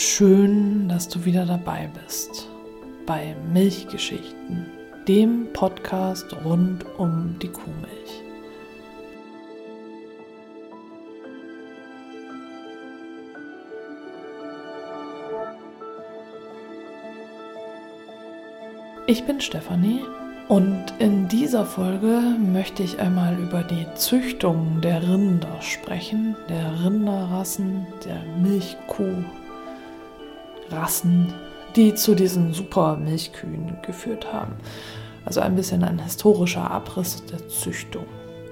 Schön, dass du wieder dabei bist bei Milchgeschichten, dem Podcast rund um die Kuhmilch. Ich bin Stefanie und in dieser Folge möchte ich einmal über die Züchtung der Rinder sprechen, der Rinderrassen, der Milchkuhrassen, die zu diesen super Milchkühen geführt haben. Also ein bisschen ein historischer Abriss der Züchtung.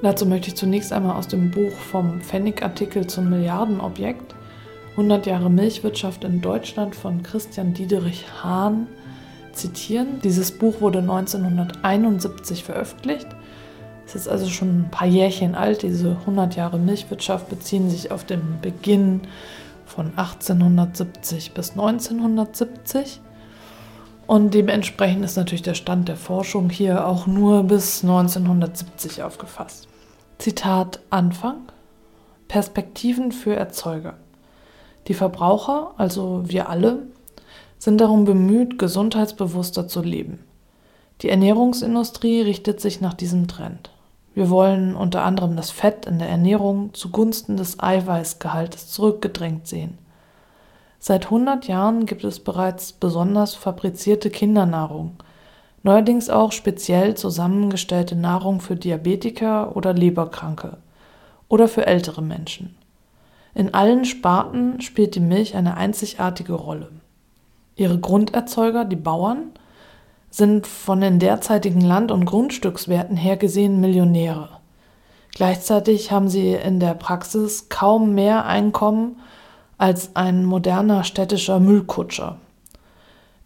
Dazu möchte ich zunächst einmal aus dem Buch vom Pfennig-Artikel zum Milliardenobjekt 100 Jahre Milchwirtschaft in Deutschland von Christian Diederich Hahn zitieren. Dieses Buch wurde 1971 veröffentlicht. Es ist also schon ein paar Jährchen alt. Diese 100 Jahre Milchwirtschaft beziehen sich auf den Beginn von 1870 bis 1970. Und dementsprechend ist natürlich der Stand der Forschung hier auch nur bis 1970 aufgefasst. Zitat Anfang. Perspektiven für Erzeuger. Die Verbraucher, also wir alle, sind darum bemüht, gesundheitsbewusster zu leben. Die Ernährungsindustrie richtet sich nach diesem Trend. Wir wollen unter anderem das Fett in der Ernährung zugunsten des Eiweißgehaltes zurückgedrängt sehen. Seit 100 Jahren gibt es bereits besonders fabrizierte Kindernahrung, neuerdings auch speziell zusammengestellte Nahrung für Diabetiker oder Leberkranke oder für ältere Menschen. In allen Sparten spielt die Milch eine einzigartige Rolle. Ihre Grunderzeuger, die Bauern, sind von den derzeitigen Land- und Grundstückswerten her gesehen Millionäre. Gleichzeitig haben sie in der Praxis kaum mehr Einkommen als ein moderner städtischer Müllkutscher.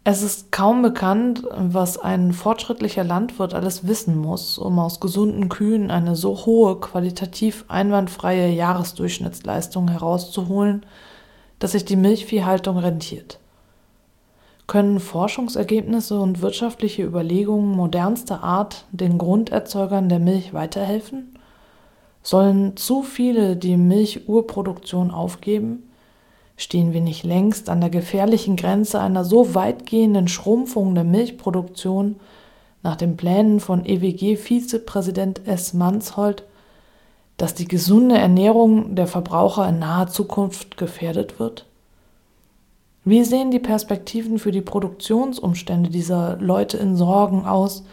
Es ist kaum bekannt, was ein fortschrittlicher Landwirt alles wissen muss, um aus gesunden Kühen eine so hohe, qualitativ einwandfreie Jahresdurchschnittsleistung herauszuholen, dass sich die Milchviehhaltung rentiert. Können Forschungsergebnisse und wirtschaftliche Überlegungen modernster Art den Grunderzeugern der Milch weiterhelfen? Sollen zu viele die Milchurproduktion aufgeben? Stehen wir nicht längst an der gefährlichen Grenze einer so weitgehenden Schrumpfung der Milchproduktion nach den Plänen von EWG-Vizepräsident S. Manshold, dass die gesunde Ernährung der Verbraucher in naher Zukunft gefährdet wird? Wie sehen die Perspektiven für die Produktionsumstände dieser Leute in Sorgen aus,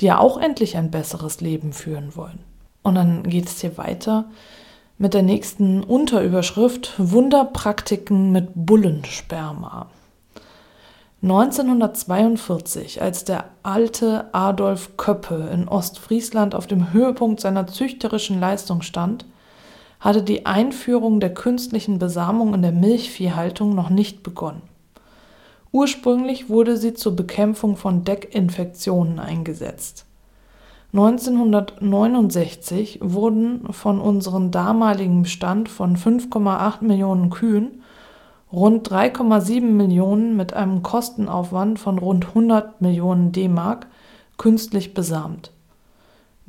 die ja auch endlich ein besseres Leben führen wollen? Und dann geht es hier weiter mit der nächsten Unterüberschrift Wunderpraktiken mit Bullensperma. 1942, als der alte Adolf Köppe in Ostfriesland auf dem Höhepunkt seiner züchterischen Leistung stand, hatte die Einführung der künstlichen Besamung in der Milchviehhaltung noch nicht begonnen. Ursprünglich wurde sie zur Bekämpfung von Deckinfektionen eingesetzt. 1969 wurden von unserem damaligen Bestand von 5,8 Millionen Kühen rund 3,7 Millionen mit einem Kostenaufwand von rund 100 Millionen D-Mark künstlich besamt.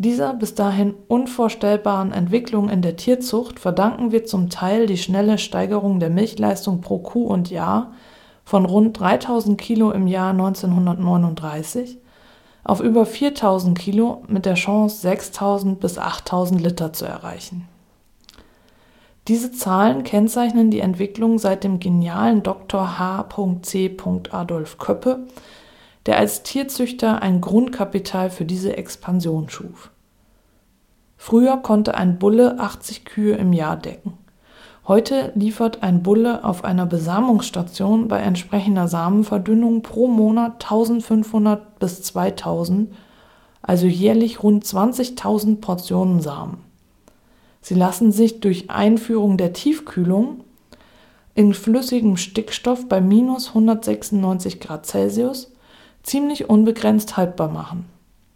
Dieser bis dahin unvorstellbaren Entwicklung in der Tierzucht verdanken wir zum Teil die schnelle Steigerung der Milchleistung pro Kuh und Jahr von rund 3000 Kilo im Jahr 1939 auf über 4000 Kilo mit der Chance 6000 bis 8000 Liter zu erreichen. Diese Zahlen kennzeichnen die Entwicklung seit dem genialen Dr. H.C. Adolf Köppe der als Tierzüchter ein Grundkapital für diese Expansion schuf. Früher konnte ein Bulle 80 Kühe im Jahr decken. Heute liefert ein Bulle auf einer Besamungsstation bei entsprechender Samenverdünnung pro Monat 1500 bis 2000, also jährlich rund 20.000 Portionen Samen. Sie lassen sich durch Einführung der Tiefkühlung in flüssigem Stickstoff bei minus 196 Grad Celsius ziemlich unbegrenzt haltbar machen.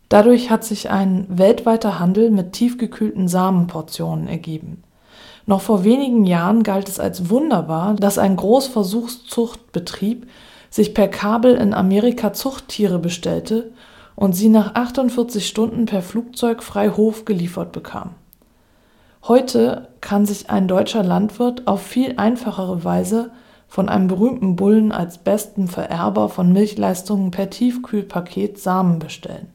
Dadurch hat sich ein weltweiter Handel mit tiefgekühlten Samenportionen ergeben. Noch vor wenigen Jahren galt es als wunderbar, dass ein Großversuchszuchtbetrieb sich per Kabel in Amerika Zuchttiere bestellte und sie nach 48 Stunden per Flugzeug frei Hof geliefert bekam. Heute kann sich ein deutscher Landwirt auf viel einfachere Weise von einem berühmten Bullen als besten Vererber von Milchleistungen per Tiefkühlpaket Samen bestellen.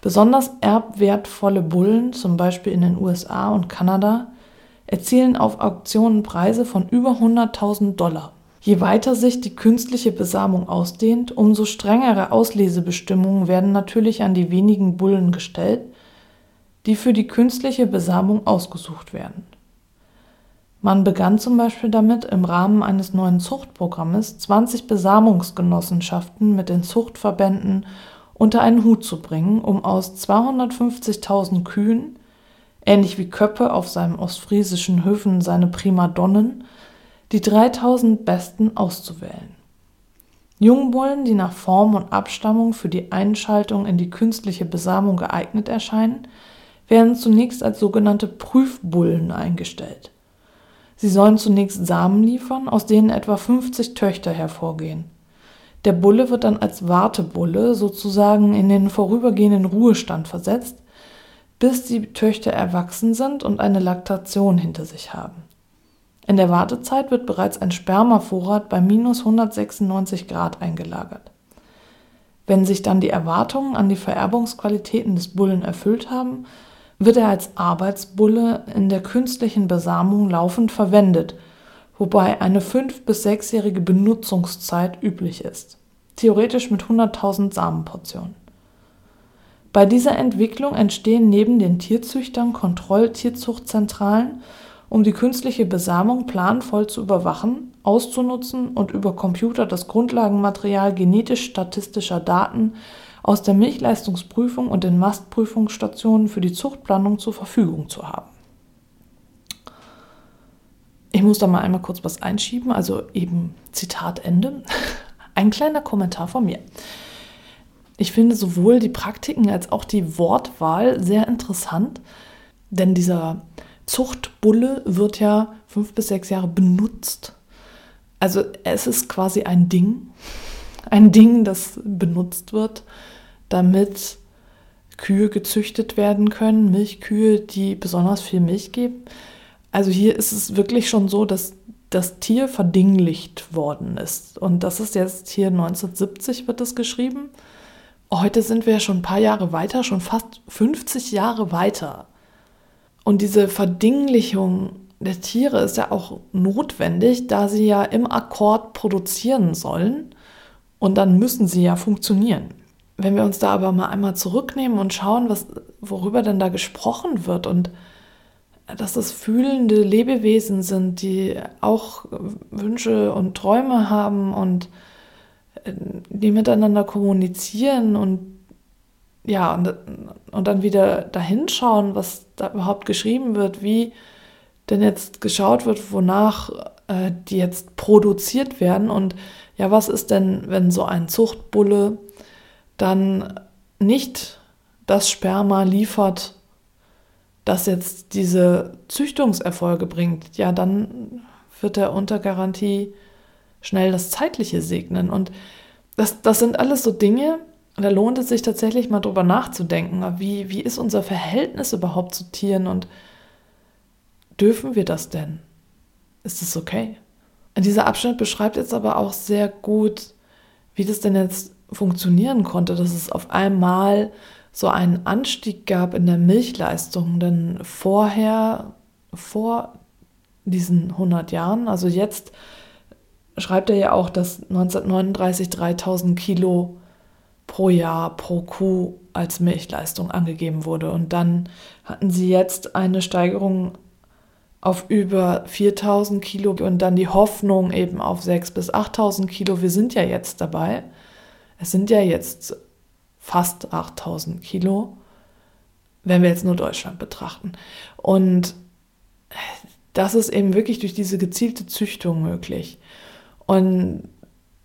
Besonders erbwertvolle Bullen, zum Beispiel in den USA und Kanada, erzielen auf Auktionen Preise von über 100.000 Dollar. Je weiter sich die künstliche Besamung ausdehnt, umso strengere Auslesebestimmungen werden natürlich an die wenigen Bullen gestellt, die für die künstliche Besamung ausgesucht werden. Man begann zum Beispiel damit, im Rahmen eines neuen Zuchtprogrammes 20 Besamungsgenossenschaften mit den Zuchtverbänden unter einen Hut zu bringen, um aus 250.000 Kühen, ähnlich wie Köppe auf seinen ostfriesischen Höfen seine Primadonnen, die 3000 besten auszuwählen. Jungbullen, die nach Form und Abstammung für die Einschaltung in die künstliche Besamung geeignet erscheinen, werden zunächst als sogenannte Prüfbullen eingestellt. Sie sollen zunächst Samen liefern, aus denen etwa 50 Töchter hervorgehen. Der Bulle wird dann als Wartebulle sozusagen in den vorübergehenden Ruhestand versetzt, bis die Töchter erwachsen sind und eine Laktation hinter sich haben. In der Wartezeit wird bereits ein Spermavorrat bei minus 196 Grad eingelagert. Wenn sich dann die Erwartungen an die Vererbungsqualitäten des Bullen erfüllt haben, wird er als Arbeitsbulle in der künstlichen Besamung laufend verwendet, wobei eine fünf- bis sechsjährige Benutzungszeit üblich ist, theoretisch mit 100.000 Samenportionen. Bei dieser Entwicklung entstehen neben den Tierzüchtern Kontrolltierzuchtzentralen, um die künstliche Besamung planvoll zu überwachen, auszunutzen und über Computer das Grundlagenmaterial genetisch-statistischer Daten aus der Milchleistungsprüfung und den Mastprüfungsstationen für die Zuchtplanung zur Verfügung zu haben. Ich muss da mal einmal kurz was einschieben, also eben Zitat Ende. Ein kleiner Kommentar von mir. Ich finde sowohl die Praktiken als auch die Wortwahl sehr interessant, denn dieser Zuchtbulle wird ja fünf bis sechs Jahre benutzt. Also es ist quasi ein Ding, ein Ding, das benutzt wird damit Kühe gezüchtet werden können, Milchkühe, die besonders viel Milch geben. Also hier ist es wirklich schon so, dass das Tier verdinglicht worden ist. Und das ist jetzt hier 1970 wird es geschrieben. Heute sind wir ja schon ein paar Jahre weiter, schon fast 50 Jahre weiter. Und diese Verdinglichung der Tiere ist ja auch notwendig, da sie ja im Akkord produzieren sollen. Und dann müssen sie ja funktionieren. Wenn wir uns da aber mal einmal zurücknehmen und schauen, was, worüber denn da gesprochen wird und dass das fühlende Lebewesen sind, die auch Wünsche und Träume haben und äh, die miteinander kommunizieren und ja, und, und dann wieder dahinschauen, was da überhaupt geschrieben wird, wie denn jetzt geschaut wird, wonach äh, die jetzt produziert werden und ja, was ist denn, wenn so ein Zuchtbulle dann nicht das Sperma liefert, das jetzt diese Züchtungserfolge bringt, ja, dann wird er unter Garantie schnell das Zeitliche segnen. Und das, das sind alles so Dinge, da lohnt es sich tatsächlich mal drüber nachzudenken. Wie, wie ist unser Verhältnis überhaupt zu Tieren und dürfen wir das denn? Ist es okay? Dieser Abschnitt beschreibt jetzt aber auch sehr gut, wie das denn jetzt funktionieren konnte, dass es auf einmal so einen Anstieg gab in der Milchleistung. Denn vorher, vor diesen 100 Jahren, also jetzt schreibt er ja auch, dass 1939 3000 Kilo pro Jahr pro Kuh als Milchleistung angegeben wurde. Und dann hatten sie jetzt eine Steigerung auf über 4000 Kilo und dann die Hoffnung eben auf 6.000 bis 8000 Kilo. Wir sind ja jetzt dabei. Es sind ja jetzt fast 8000 Kilo, wenn wir jetzt nur Deutschland betrachten. Und das ist eben wirklich durch diese gezielte Züchtung möglich. Und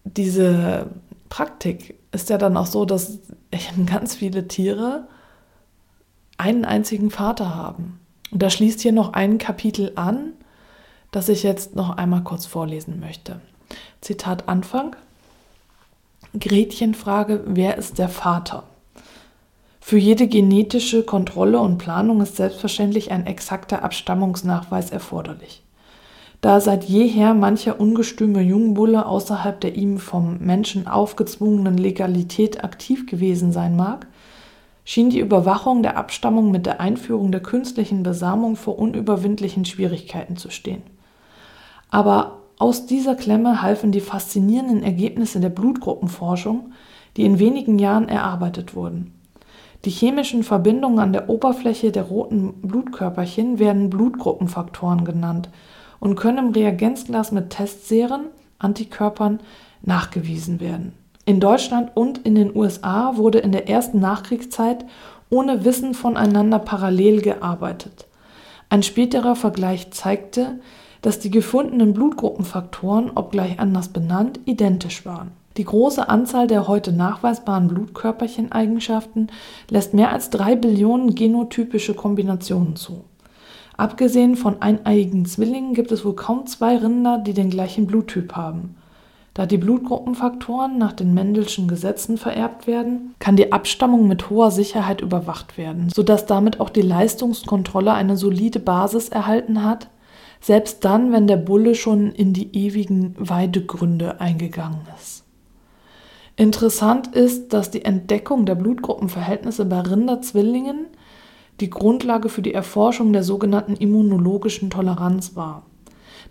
diese Praktik ist ja dann auch so, dass ganz viele Tiere einen einzigen Vater haben. Und da schließt hier noch ein Kapitel an, das ich jetzt noch einmal kurz vorlesen möchte. Zitat Anfang. Gretchenfrage, wer ist der Vater? Für jede genetische Kontrolle und Planung ist selbstverständlich ein exakter Abstammungsnachweis erforderlich. da seit jeher mancher ungestüme Jungbulle außerhalb der ihm vom Menschen aufgezwungenen Legalität aktiv gewesen sein mag, schien die Überwachung der Abstammung mit der Einführung der künstlichen Besamung vor unüberwindlichen Schwierigkeiten zu stehen. Aber aus dieser Klemme halfen die faszinierenden Ergebnisse der Blutgruppenforschung, die in wenigen Jahren erarbeitet wurden. Die chemischen Verbindungen an der Oberfläche der roten Blutkörperchen werden Blutgruppenfaktoren genannt und können im Reagenzglas mit Testseren, Antikörpern, nachgewiesen werden. In Deutschland und in den USA wurde in der ersten Nachkriegszeit ohne Wissen voneinander parallel gearbeitet. Ein späterer Vergleich zeigte, dass die gefundenen Blutgruppenfaktoren, obgleich anders benannt, identisch waren. Die große Anzahl der heute nachweisbaren Blutkörpercheneigenschaften lässt mehr als drei Billionen genotypische Kombinationen zu. Abgesehen von eineiigen Zwillingen gibt es wohl kaum zwei Rinder, die den gleichen Bluttyp haben. Da die Blutgruppenfaktoren nach den Mendelschen Gesetzen vererbt werden, kann die Abstammung mit hoher Sicherheit überwacht werden, sodass damit auch die Leistungskontrolle eine solide Basis erhalten hat, selbst dann, wenn der Bulle schon in die ewigen Weidegründe eingegangen ist. Interessant ist, dass die Entdeckung der Blutgruppenverhältnisse bei Rinderzwillingen die Grundlage für die Erforschung der sogenannten immunologischen Toleranz war.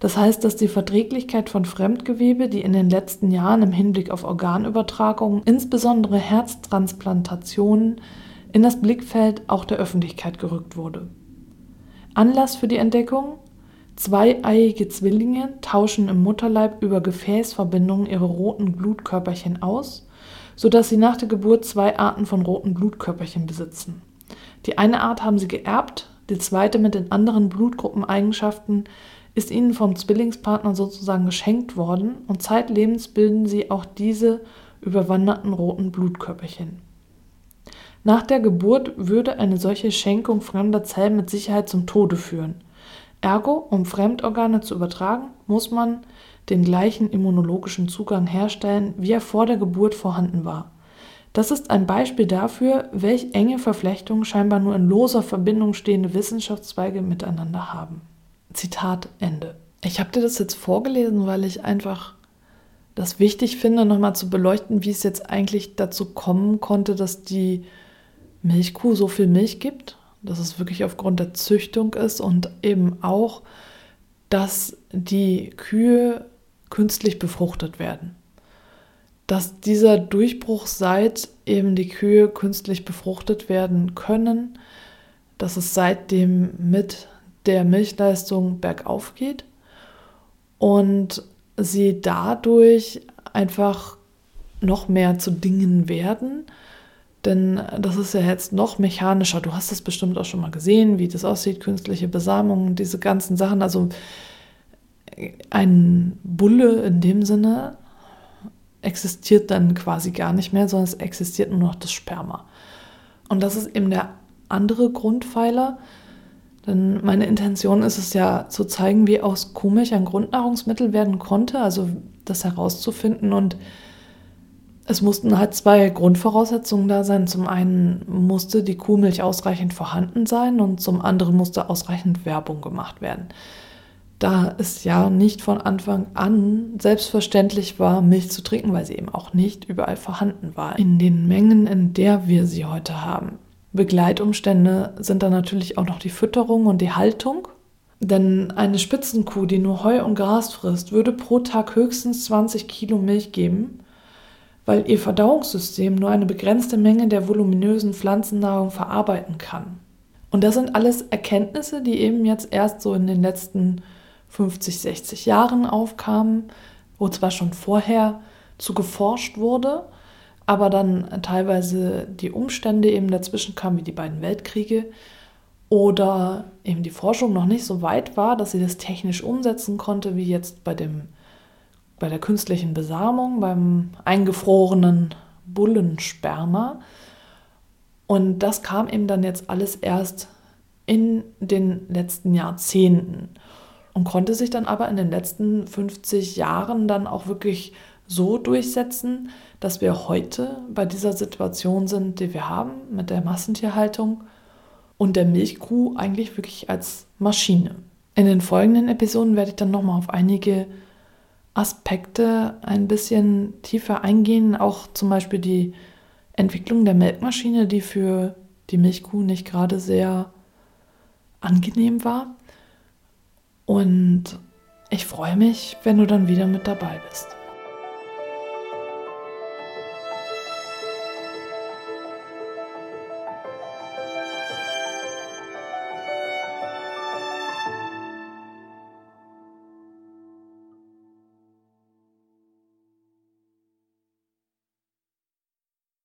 Das heißt, dass die Verträglichkeit von Fremdgewebe, die in den letzten Jahren im Hinblick auf Organübertragungen, insbesondere Herztransplantationen, in das Blickfeld auch der Öffentlichkeit gerückt wurde. Anlass für die Entdeckung? Zweieiige Zwillinge tauschen im Mutterleib über Gefäßverbindungen ihre roten Blutkörperchen aus, sodass sie nach der Geburt zwei Arten von roten Blutkörperchen besitzen. Die eine Art haben sie geerbt, die zweite mit den anderen Blutgruppeneigenschaften ist ihnen vom Zwillingspartner sozusagen geschenkt worden und zeitlebens bilden sie auch diese überwanderten roten Blutkörperchen. Nach der Geburt würde eine solche Schenkung fremder Zellen mit Sicherheit zum Tode führen. Ergo, um Fremdorgane zu übertragen, muss man den gleichen immunologischen Zugang herstellen, wie er vor der Geburt vorhanden war. Das ist ein Beispiel dafür, welch enge Verflechtungen scheinbar nur in loser Verbindung stehende Wissenschaftszweige miteinander haben. Zitat Ende. Ich habe dir das jetzt vorgelesen, weil ich einfach das wichtig finde, nochmal zu beleuchten, wie es jetzt eigentlich dazu kommen konnte, dass die Milchkuh so viel Milch gibt dass es wirklich aufgrund der Züchtung ist und eben auch, dass die Kühe künstlich befruchtet werden. Dass dieser Durchbruch seit eben die Kühe künstlich befruchtet werden können, dass es seitdem mit der Milchleistung bergauf geht und sie dadurch einfach noch mehr zu Dingen werden, denn das ist ja jetzt noch mechanischer. Du hast es bestimmt auch schon mal gesehen, wie das aussieht, künstliche Besamung, diese ganzen Sachen. Also ein Bulle in dem Sinne existiert dann quasi gar nicht mehr, sondern es existiert nur noch das Sperma. Und das ist eben der andere Grundpfeiler. Denn meine Intention ist es ja zu zeigen, wie aus Kuhmilch ein Grundnahrungsmittel werden konnte, also das herauszufinden und es mussten halt zwei Grundvoraussetzungen da sein. Zum einen musste die Kuhmilch ausreichend vorhanden sein und zum anderen musste ausreichend Werbung gemacht werden. Da es ja nicht von Anfang an selbstverständlich war, Milch zu trinken, weil sie eben auch nicht überall vorhanden war, in den Mengen, in der wir sie heute haben. Begleitumstände sind dann natürlich auch noch die Fütterung und die Haltung. Denn eine Spitzenkuh, die nur Heu und Gras frisst, würde pro Tag höchstens 20 Kilo Milch geben weil ihr Verdauungssystem nur eine begrenzte Menge der voluminösen Pflanzennahrung verarbeiten kann. Und das sind alles Erkenntnisse, die eben jetzt erst so in den letzten 50, 60 Jahren aufkamen, wo zwar schon vorher zu geforscht wurde, aber dann teilweise die Umstände eben dazwischen kamen, wie die beiden Weltkriege, oder eben die Forschung noch nicht so weit war, dass sie das technisch umsetzen konnte, wie jetzt bei dem bei der künstlichen Besamung, beim eingefrorenen Bullensperma. Und das kam eben dann jetzt alles erst in den letzten Jahrzehnten und konnte sich dann aber in den letzten 50 Jahren dann auch wirklich so durchsetzen, dass wir heute bei dieser Situation sind, die wir haben mit der Massentierhaltung und der Milchkuh eigentlich wirklich als Maschine. In den folgenden Episoden werde ich dann nochmal auf einige Aspekte ein bisschen tiefer eingehen, auch zum Beispiel die Entwicklung der Melkmaschine, die für die Milchkuh nicht gerade sehr angenehm war. Und ich freue mich, wenn du dann wieder mit dabei bist.